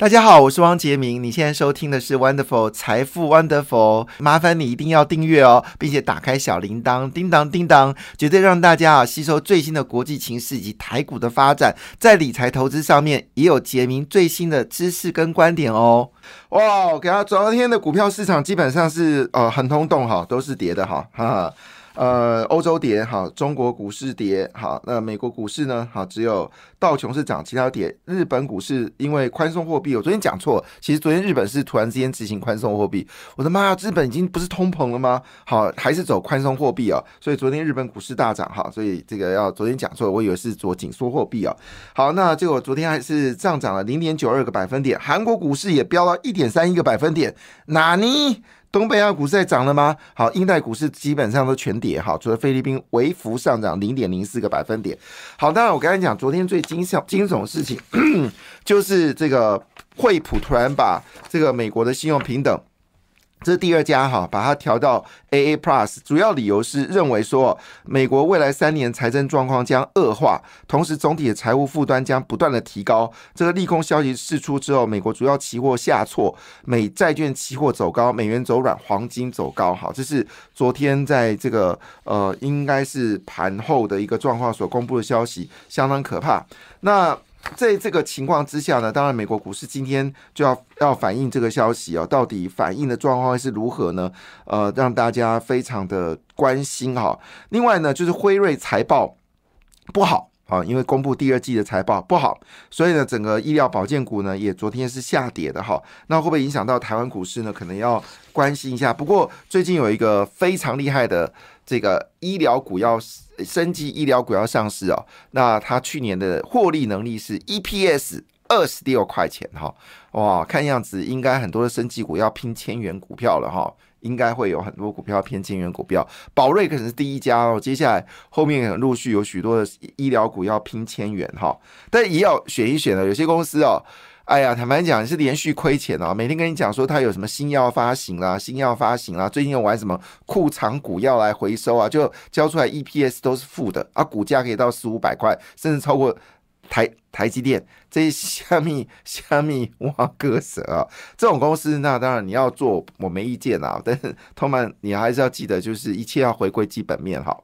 大家好，我是汪杰明。你现在收听的是 Wonderful 财富 Wonderful，麻烦你一定要订阅哦，并且打开小铃铛，叮当叮当，绝对让大家啊吸收最新的国际情势以及台股的发展，在理财投资上面也有杰明最新的知识跟观点哦。哇，给他昨天的股票市场基本上是呃很通动哈，都是跌的哈，哈哈。呃，欧洲跌好，中国股市跌好，那美国股市呢？好，只有道琼是涨，其他跌。日本股市因为宽松货币，我昨天讲错，其实昨天日本是突然之间执行宽松货币。我的妈呀，日本已经不是通膨了吗？好，还是走宽松货币啊？所以昨天日本股市大涨哈，所以这个要昨天讲错，我以为是做紧缩货币啊。好，那结果昨天还是上涨了零点九二个百分点，韩国股市也飙到一点三一个百分点，哪尼？东北亚股市在涨了吗？好，英泰股市基本上都全跌哈，除了菲律宾微幅上涨零点零四个百分点。好，当然我刚才讲，昨天最惊悚惊悚的事情 就是这个惠普突然把这个美国的信用平等。这是第二家哈，把它调到 AA Plus，主要理由是认为说，美国未来三年财政状况将恶化，同时总体的财务负担将不断的提高。这个利空消息释出之后，美国主要期货下挫，美债券期货走高，美元走软，黄金走高。好，这是昨天在这个呃，应该是盘后的一个状况所公布的消息，相当可怕。那在这个情况之下呢，当然美国股市今天就要要反映这个消息哦，到底反映的状况是如何呢？呃，让大家非常的关心哈。另外呢，就是辉瑞财报不好啊，因为公布第二季的财报不好，所以呢，整个医疗保健股呢也昨天是下跌的哈。那会不会影响到台湾股市呢？可能要关心一下。不过最近有一个非常厉害的这个医疗股要。升级医疗股要上市哦，那它去年的获利能力是 EPS 二十六块钱哈，哇，看样子应该很多的升级股要拼千元股票了哈，应该会有很多股票偏千元股票，宝瑞可能是第一家哦，接下来后面陆续有许多的医疗股要拼千元哈，但也要选一选的，有些公司哦。哎呀，坦白讲是连续亏钱哦，每天跟你讲说他有什么新药发行啦，新药发行啦，最近又玩什么库藏股要来回收啊，就交出来 EPS 都是负的啊，股价可以到四五百块，甚至超过台台积电这些虾米虾米挖割舌啊，这种公司那当然你要做我没意见啊，但是同曼你还是要记得，就是一切要回归基本面哈。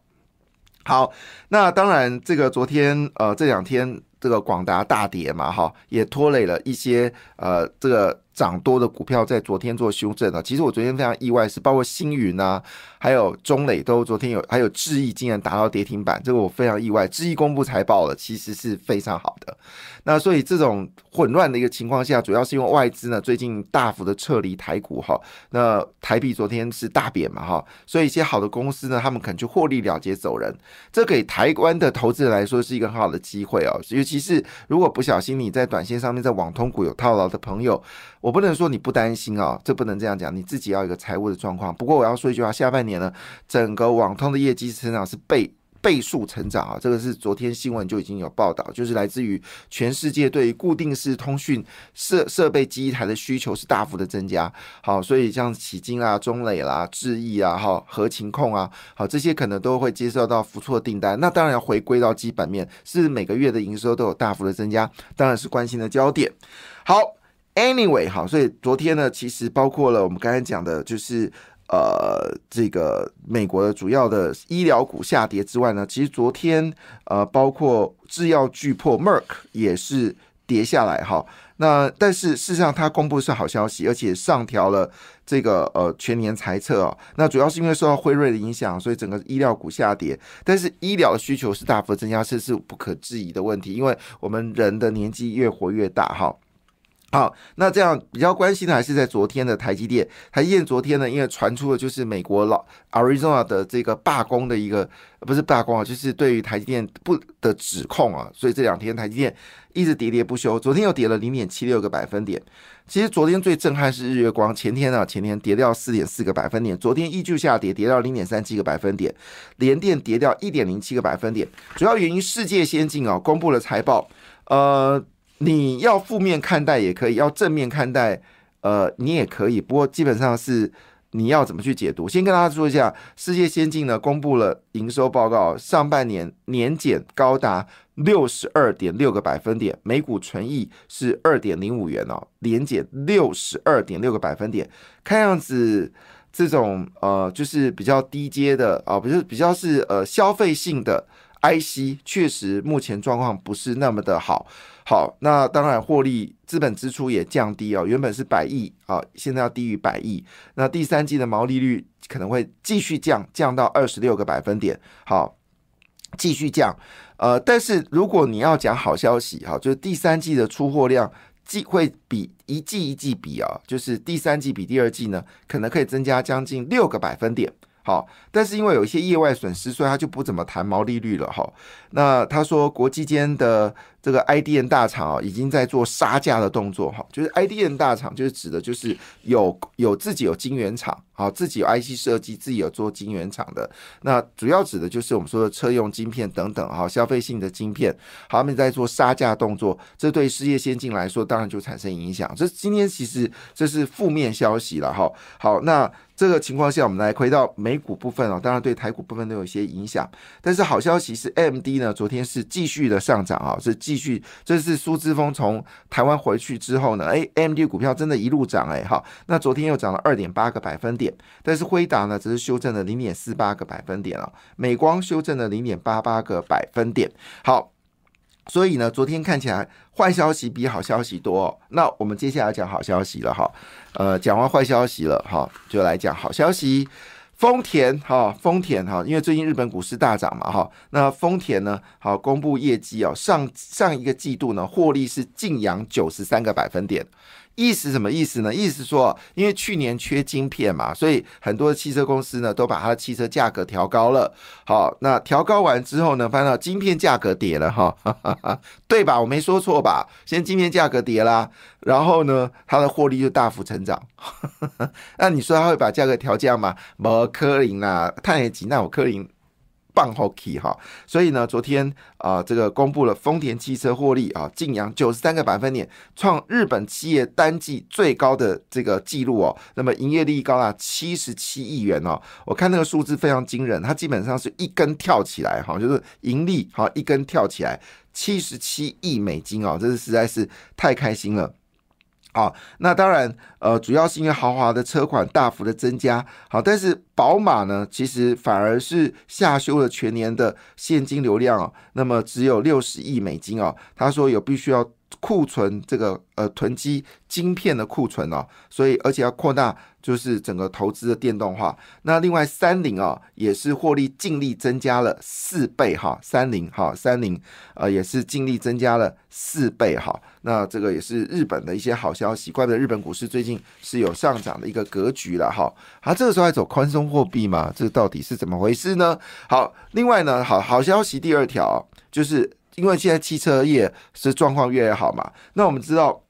好，那当然这个昨天呃这两天。这个广达大跌嘛，哈，也拖累了一些呃，这个。涨多的股票在昨天做修正了。其实我昨天非常意外，是包括星云啊，还有中磊都昨天有，还有智毅竟然达到跌停板，这个我非常意外。智毅公布财报了，其实是非常好的。那所以这种混乱的一个情况下，主要是因为外资呢最近大幅的撤离台股哈。那台币昨天是大贬嘛哈，所以一些好的公司呢，他们可能就获利了结走人。这给台湾的投资人来说是一个很好的机会哦，尤其是如果不小心你在短线上面在网通股有套牢的朋友。我不能说你不担心啊，这不能这样讲，你自己要一个财务的状况。不过我要说一句话，下半年呢，整个网通的业绩成长是倍倍数成长啊，这个是昨天新闻就已经有报道，就是来自于全世界对于固定式通讯设设备机台的需求是大幅的增加。好，所以像启金啊、中磊啦、智毅啊、哈合情控啊，好这些可能都会接受到不错的订单。那当然要回归到基本面，是每个月的营收都有大幅的增加，当然是关心的焦点。好。Anyway，好，所以昨天呢，其实包括了我们刚才讲的，就是呃，这个美国的主要的医疗股下跌之外呢，其实昨天呃，包括制药巨破 Merck 也是跌下来哈。那但是事实上，它公布是好消息，而且上调了这个呃全年财测哦。那主要是因为受到辉瑞的影响，所以整个医疗股下跌。但是医疗的需求是大幅增加，这是不可置疑的问题，因为我们人的年纪越活越大哈。好，那这样比较关心的还是在昨天的台积电。台积电昨天呢，因为传出了就是美国老 Arizona 的这个罢工的一个，不是罢工啊，就是对于台积电不的指控啊，所以这两天台积电一直喋喋不休。昨天又跌了零点七六个百分点。其实昨天最震撼是日月光，前天啊，前天跌掉四点四个百分点，昨天依旧下跌，跌到零点三七个百分点。联电跌掉一点零七个百分点，主要原因世界先进啊公布了财报，呃。你要负面看待也可以，要正面看待，呃，你也可以。不过基本上是你要怎么去解读？先跟大家说一下，世界先进呢公布了营收报告，上半年年减高达六十二点六个百分点，每股纯益是二点零五元哦，年减六十二点六个百分点，看样子。这种呃，就是比较低阶的啊，不是比较是呃消费性的 IC，确实目前状况不是那么的好。好，那当然获利资本支出也降低哦，原本是百亿啊，现在要低于百亿。那第三季的毛利率可能会继续降，降到二十六个百分点。好，继续降。呃，但是如果你要讲好消息，哈，就是第三季的出货量。季会比一季一季比啊，就是第三季比第二季呢，可能可以增加将近六个百分点。好，但是因为有一些业外损失，所以他就不怎么谈毛利率了哈。那他说国际间的。这个 IDN 大厂啊，已经在做杀价的动作哈，就是 IDN 大厂就是指的，就是有有自己有晶圆厂，好，自己有 IC 设计，自己有做晶圆厂的。那主要指的就是我们说的车用晶片等等哈，消费性的晶片，他们在做杀价动作，这对事业先进来说，当然就产生影响。这今天其实这是负面消息了哈。好，那这个情况下，我们来回到美股部分哦，当然对台股部分都有一些影响。但是好消息是，MD 呢，昨天是继续的上涨啊，是继。继续，这是苏之峰从台湾回去之后呢，哎，AMD 股票真的一路涨，哎，哈，那昨天又涨了二点八个百分点，但是辉达呢只是修正了零点四八个百分点啊，美光修正了零点八八个百分点，好，所以呢，昨天看起来坏消息比好消息多，那我们接下来讲好消息了哈，呃，讲完坏消息了哈，就来讲好消息。丰田哈，丰田哈，因为最近日本股市大涨嘛哈，那丰田呢，好公布业绩哦，上上一个季度呢，获利是净扬九十三个百分点。意思什么意思呢？意思说，因为去年缺晶片嘛，所以很多汽车公司呢都把它的汽车价格调高了。好，那调高完之后呢，翻到晶片价格跌了 哈，对吧？我没说错吧？先晶片价格跌啦，然后呢，它的获利就大幅成长。那你说它会把价格调降吗？摩科林啊，碳也吉那我科林。棒 hockey 哈，所以呢，昨天啊，这个公布了丰田汽车获利啊，净扬九十三个百分点，创日本企业单季最高的这个记录哦。那么营业利益高达七十七亿元哦，我看那个数字非常惊人，它基本上是一根跳起来哈，就是盈利哈一根跳起来，七十七亿美金哦，这是实在是太开心了。好，那当然，呃，主要是因为豪华的车款大幅的增加。好，但是宝马呢，其实反而是下修了全年的现金流量哦，那么只有六十亿美金哦。他说有必须要库存这个呃囤积晶片的库存哦，所以而且要扩大。就是整个投资的电动化，那另外三菱啊也是获利净利增加了四倍哈，三菱哈三菱呃也是净利增加了四倍哈，那这个也是日本的一些好消息，怪不得日本股市最近是有上涨的一个格局了哈。啊，这个时候还走宽松货币吗？这到底是怎么回事呢？好，另外呢，好好消息第二条就是因为现在汽车业是状况越来越好嘛，那我们知道。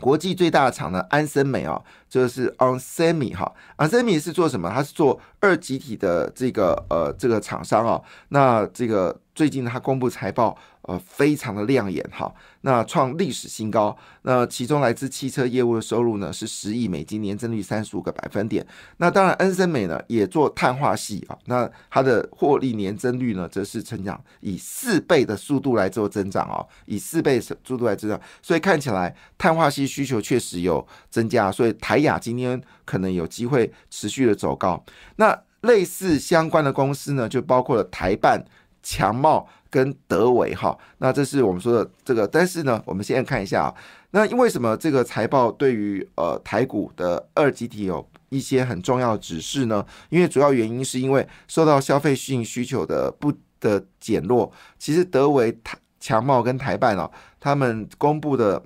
国际最大的厂呢，安森美啊，这个是 onsemi 哈，onsemi 是做什么？它是做二极体的这个呃这个厂商啊，那这个。最近它公布财报，呃，非常的亮眼哈，那创历史新高。那其中来自汽车业务的收入呢是十亿美金，年增率三十五个百分点。那当然，恩森美呢也做碳化系啊，那它的获利年增率呢则是成长以四倍的速度来做增长哦，以四倍速度来增长。所以看起来碳化系需求确实有增加，所以台雅今天可能有机会持续的走高。那类似相关的公司呢，就包括了台办。强茂跟德维哈，那这是我们说的这个，但是呢，我们现在看一下啊，那因为什么这个财报对于呃台股的二级体有一些很重要的指示呢？因为主要原因是因为受到消费性需求的不的减弱，其实德维、强茂跟台办啊，他们公布的。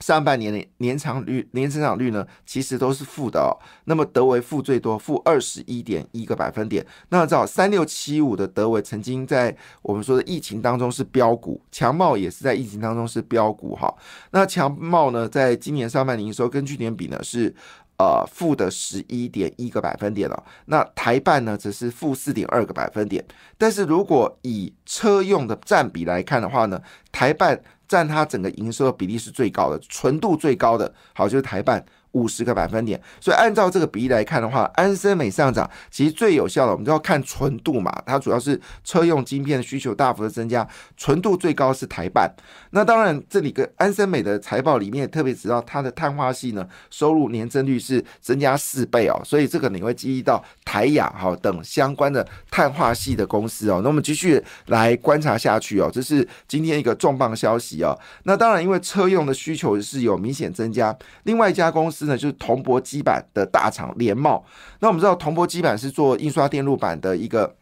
上半年的年长率、年成长率呢，其实都是负的哦。那么德维负最多，负二十一点一个百分点。那知道三六七五的德维曾经在我们说的疫情当中是标股，强茂也是在疫情当中是标股哈。那强茂呢，在今年上半年营收跟去年比呢是呃负的十一点一个百分点了。那台办呢则是负四点二个百分点。但是如果以车用的占比来看的话呢，台办。占它整个营收的比例是最高的，纯度最高的，好就是台办五十个百分点。所以按照这个比例来看的话，安森美上涨其实最有效的，我们就要看纯度嘛，它主要是车用晶片的需求大幅的增加，纯度最高是台半。那当然，这里个安森美的财报里面特别提到，它的碳化系呢收入年增率是增加四倍哦，所以这个你会记忆到台雅哈等相关的碳化系的公司哦。那我们继续来观察下去哦，这是今天一个重磅消息哦。那当然，因为车用的需求是有明显增加，另外一家公司呢就是铜箔基板的大厂联茂。那我们知道铜箔基板是做印刷电路板的一个。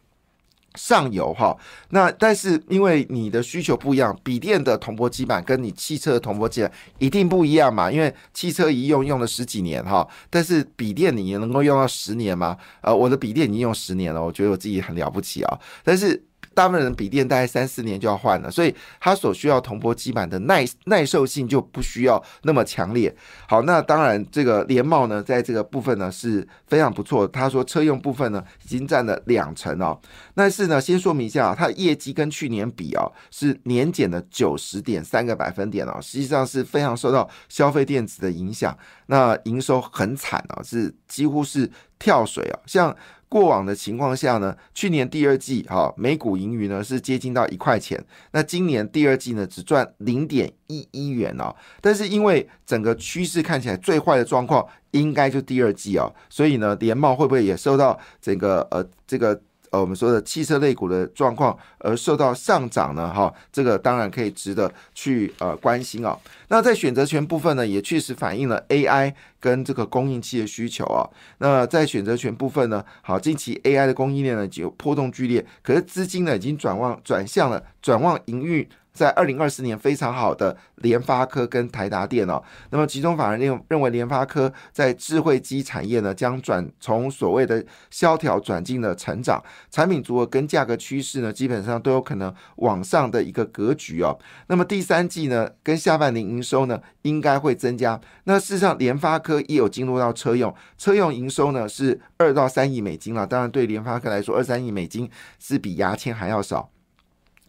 上游哈，那但是因为你的需求不一样，笔电的铜箔基板跟你汽车的铜箔基板一定不一样嘛，因为汽车一用用了十几年哈，但是笔电你能够用到十年吗？呃，我的笔电已经用十年了，我觉得我自己很了不起啊，但是。大部分人笔电大概三四年就要换了，所以它所需要铜箔基板的耐耐受性就不需要那么强烈。好，那当然这个联茂呢，在这个部分呢是非常不错。他说车用部分呢已经占了两成哦。但是呢，先说明一下啊，它的业绩跟去年比啊是年减了九十点三个百分点哦，实际上是非常受到消费电子的影响。那营收很惨啊，是几乎是跳水啊，像。过往的情况下呢，去年第二季哈每股盈余呢是接近到一块钱，那今年第二季呢只赚零点一一元哦。但是因为整个趋势看起来最坏的状况应该就第二季哦，所以呢联茂会不会也受到整个呃这个？呃，我们说的汽车类股的状况而受到上涨呢，哈，这个当然可以值得去呃关心哦。那在选择权部分呢，也确实反映了 AI 跟这个供应器的需求啊。那在选择权部分呢，好，近期 AI 的供应链呢就波动剧烈，可是资金呢已经转往转向了，转往营运。在二零二四年非常好的联发科跟台达电哦，那么集中法人认认为联发科在智慧机产业呢将转从所谓的萧条转进了成长，产品组合跟价格趋势呢基本上都有可能往上的一个格局哦。那么第三季呢跟下半年营收呢应该会增加。那事实上联发科也有进入到车用，车用营收呢是二到三亿美金了。当然对联发科来说，二三亿美金是比牙签还要少，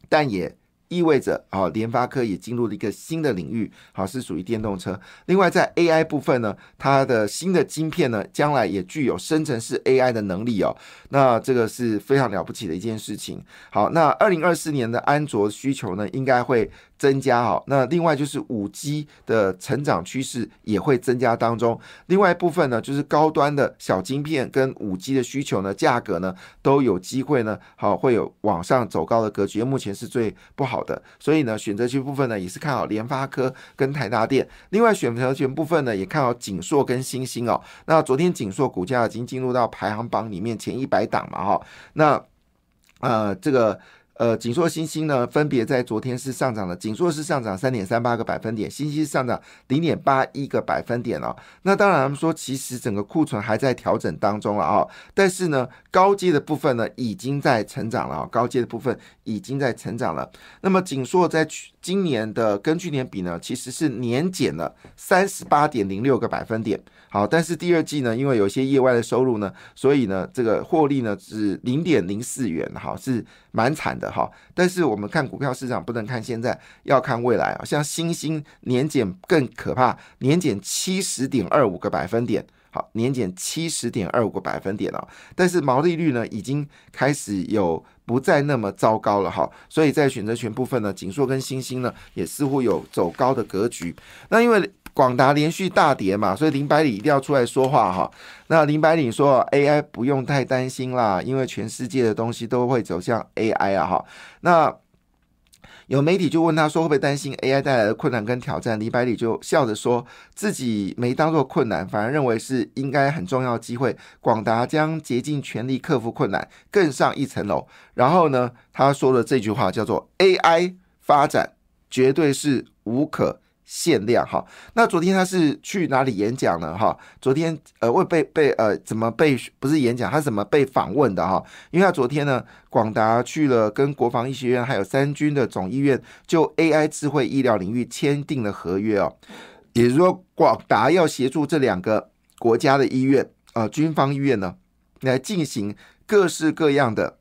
但也。意味着啊，联发科也进入了一个新的领域，好是属于电动车。另外，在 AI 部分呢，它的新的晶片呢，将来也具有生成式 AI 的能力哦。那这个是非常了不起的一件事情。好，那二零二四年的安卓需求呢，应该会。增加哈，那另外就是五 G 的成长趋势也会增加当中。另外一部分呢，就是高端的小晶片跟五 G 的需求呢，价格呢都有机会呢，好会有往上走高的格局。目前是最不好的，所以呢，选择权部分呢也是看好联发科跟台达电。另外选择权部分呢也看好景硕跟星星哦。那昨天景硕股价已经进入到排行榜里面前一百档嘛哈。那呃这个。呃，锦硕、新星呢，分别在昨天是上涨的，锦硕是上涨三点三八个百分点，新星上涨零点八一个百分点哦。那当然，他们说其实整个库存还在调整当中了啊，但是呢，高阶的部分呢已经在成长了，高阶的部分已经在成长了。那么锦硕在去今年的跟去年比呢，其实是年减了三十八点零六个百分点。好，但是第二季呢，因为有些业外的收入呢，所以呢，这个获利呢是零点零四元，好，是蛮惨的哈。但是我们看股票市场不能看现在，要看未来啊。像新兴年减更可怕，年减七十点二五个百分点，好，年减七十点二五个百分点哦。但是毛利率呢，已经开始有不再那么糟糕了哈。所以在选择权部分呢，锦硕跟新兴呢，也似乎有走高的格局。那因为广达连续大跌嘛，所以林百里一定要出来说话哈。那林百里说，AI 不用太担心啦，因为全世界的东西都会走向 AI 啊哈。那有媒体就问他说，会不会担心 AI 带来的困难跟挑战？林百里就笑着说自己没当做困难，反而认为是应该很重要的机会。广达将竭尽全力克服困难，更上一层楼。然后呢，他说的这句话叫做 AI 发展绝对是无可。限量哈，那昨天他是去哪里演讲呢？哈，昨天呃，为被被呃怎么被不是演讲，他是怎么被访问的哈？因为他昨天呢，广达去了跟国防医学院还有三军的总医院，就 AI 智慧医疗领域签订了合约哦，也就是说，广达要协助这两个国家的医院啊，军方医院呢，来进行各式各样的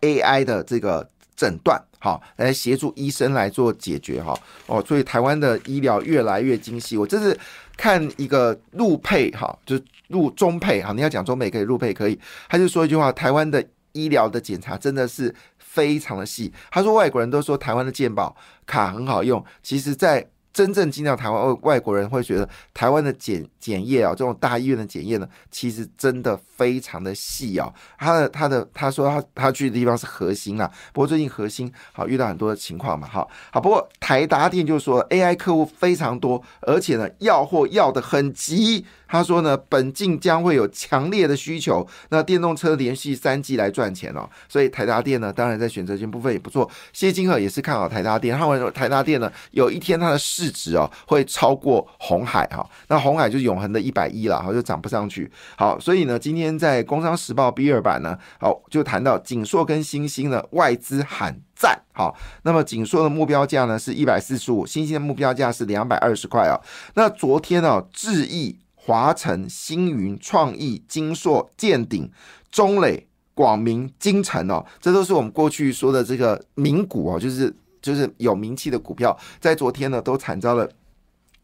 AI 的这个。诊断，好来协助医生来做解决哈哦，所以台湾的医疗越来越精细。我这是看一个入配哈，就是陆中配哈，你要讲中配可以，入配可以。他就说一句话：台湾的医疗的检查真的是非常的细。他说外国人都说台湾的健保卡很好用，其实在。真正进到台湾，外外国人会觉得台湾的检检验啊，这种大医院的检验呢，其实真的非常的细啊。他的他的他说他他去的地方是核心啊，不过最近核心好遇到很多的情况嘛，好好不过台达电就说 AI 客户非常多，而且呢要货要的很急。他说呢，本季将会有强烈的需求，那电动车连续三季来赚钱哦，所以台达电呢，当然在选择性部分也不错。谢金鹤也是看好台达电，他认为台达电呢，有一天它的市值哦会超过红海哈，那红海就是永恒的一百一了，好就涨不上去。好，所以呢，今天在工商时报 B 二版呢，好就谈到锦硕跟星星呢，外资喊赞。好，那么锦硕的目标价呢是一百四十五，星星的目标价是两百二十块哦。那昨天呢，智毅。华晨、星云、创意、金硕、建鼎、中磊、广明、金城哦，这都是我们过去说的这个名股哦，就是就是有名气的股票，在昨天呢都惨遭了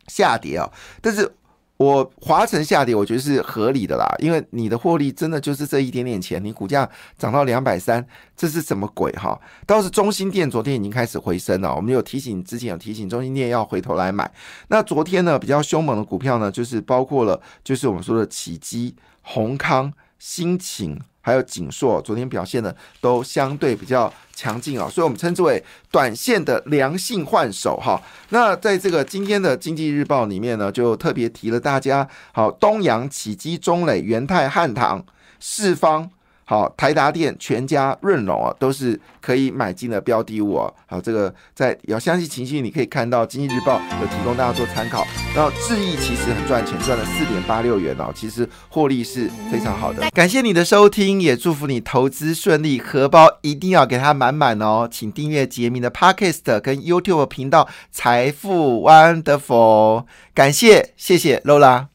下跌啊，但是。我华晨下跌，我觉得是合理的啦，因为你的获利真的就是这一点点钱，你股价涨到两百三，这是什么鬼哈？倒是中心店昨天已经开始回升了，我们有提醒之前有提醒中心店要回头来买。那昨天呢比较凶猛的股票呢，就是包括了就是我们说的启基、宏康、新情。还有景硕，昨天表现的都相对比较强劲啊，所以我们称之为短线的良性换手哈。那在这个今天的经济日报里面呢，就特别提了大家，好，东阳、起基、中磊、元泰、汉唐、四方。好，台达电、全家、润隆啊，都是可以买进的标的物啊。好，这个在要相信情绪，你可以看到《经济日报》有提供大家做参考。然后智毅其实很赚钱，赚了四点八六元哦，其实获利是非常好的。感谢你的收听，也祝福你投资顺利，荷包一定要给它满满哦。请订阅杰明的 Podcast 跟 YouTube 频道《财富 Wonderful》，感谢，谢谢 Lola。